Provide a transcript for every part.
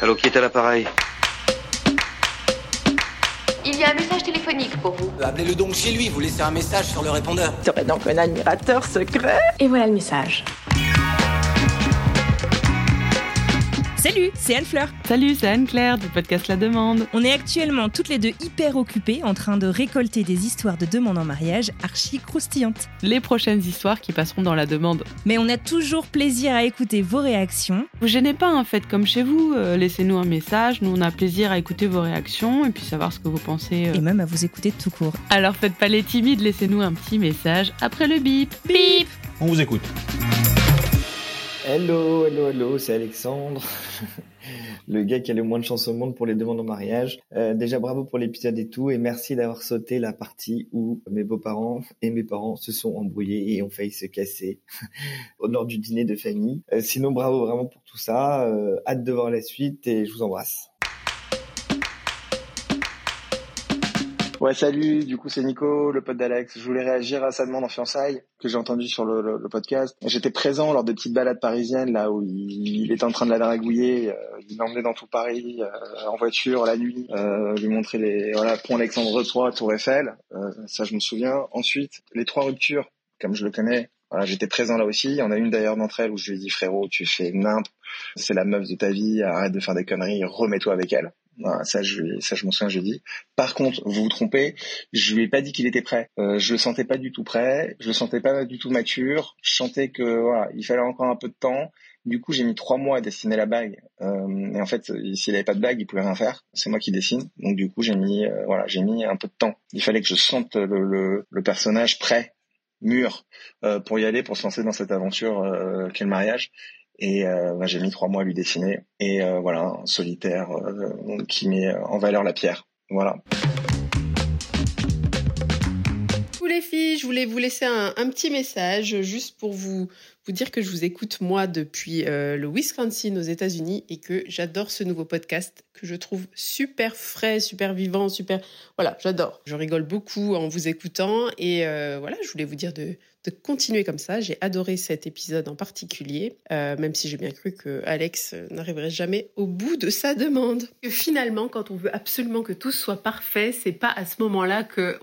Allô, qui est à l'appareil Il y a un message téléphonique pour vous. Appelez-le donc chez lui, vous laissez un message sur le répondeur. Tu aurais donc un admirateur secret Et voilà le message. Salut, c'est Anne-Fleur. Salut, c'est Anne-Claire du podcast La Demande. On est actuellement toutes les deux hyper occupées en train de récolter des histoires de demande en mariage archi croustillantes. Les prochaines histoires qui passeront dans La Demande. Mais on a toujours plaisir à écouter vos réactions. Vous gênez pas, hein, faites comme chez vous, euh, laissez-nous un message, nous on a plaisir à écouter vos réactions et puis savoir ce que vous pensez. euh. Et même à vous écouter tout court. Alors faites pas les timides, laissez-nous un petit message après le bip. Bip On vous écoute. Hello, hello, hello, c'est Alexandre, le gars qui a le moins de chance au monde pour les demandes en mariage. Euh, déjà bravo pour l'épisode et tout, et merci d'avoir sauté la partie où mes beaux-parents et mes parents se sont embrouillés et ont failli se casser lors du dîner de famille. Euh, sinon bravo vraiment pour tout ça, euh, hâte de voir la suite et je vous embrasse. Ouais, salut, du coup c'est Nico, le pote d'Alex. Je voulais réagir à sa demande en fiançailles que j'ai entendu sur le, podcast. J'étais présent lors des petites balades parisiennes, là où il, il était en train de la dragouiller. euh, il l'emmenait dans tout Paris, euh, en voiture, la nuit, euh, lui montrer les voilà, pont Alexandre III, Tour Eiffel. Euh, ça, je me souviens. Ensuite, les trois ruptures, comme je le connais. Voilà, j'étais présent là aussi. Il y en a une d'ailleurs d'entre elles où je lui ai dit frérot, tu fais nimp, c'est la meuf de ta vie, arrête de faire des conneries, remets-toi avec elle. Voilà, ça, je, ça, je m'en souviens, je lui dit. Par contre, vous vous trompez, je lui ai pas dit qu'il était prêt. Euh, je le sentais pas du tout prêt, je le sentais pas du tout mature. Je sentais que voilà, il fallait encore un peu de temps. Du coup, j'ai mis trois mois à dessiner la bague. Euh, et en fait, s'il avait pas de bague, il pouvait rien faire. C'est moi qui dessine. Donc du coup, j'ai mis euh, voilà, j'ai mis un peu de temps. Il fallait que je sente le, le, le personnage prêt, mûr, euh, pour y aller, pour se lancer dans cette aventure euh, qu'est le mariage. Et euh, bah, j'ai mis trois mois à lui dessiner. Et euh, voilà, un solitaire euh, qui met en valeur la pierre. Voilà. Filles, je voulais vous laisser un, petit message juste pour vous, vous dire que je vous écoute moi depuis euh, le Wisconsin aux États-Unis et que j'adore ce nouveau podcast que je trouve super frais, super vivant, super... Voilà, j'adore. Je rigole beaucoup en vous écoutant et euh, voilà, je voulais vous dire de, continuer comme ça. J'ai adoré cet épisode en particulier, euh, même si j'ai bien cru que Alex n'arriverait jamais au bout de sa demande. Que finalement, quand on veut absolument que tout soit parfait, c'est pas à ce moment-là que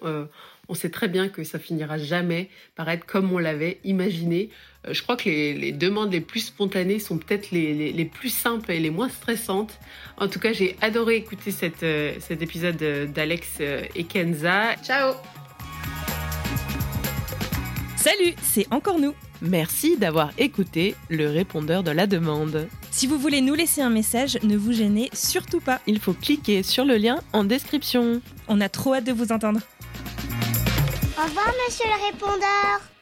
on sait très bien que ça finira jamais par être comme on l'avait imaginé. Euh, je crois que les, les demandes les plus spontanées sont peut-être les, les- les plus simples et les moins stressantes. En tout cas, j'ai adoré écouter cette, euh, cet épisode euh, d'Alex et Kenza. Ciao Salut, c'est encore nous. Merci d'avoir écouté le répondeur de la demande. Si vous voulez nous laisser un message, ne vous gênez surtout pas. Il faut cliquer sur le lien en description. On a trop hâte de vous entendre. Au revoir, monsieur le répondeur.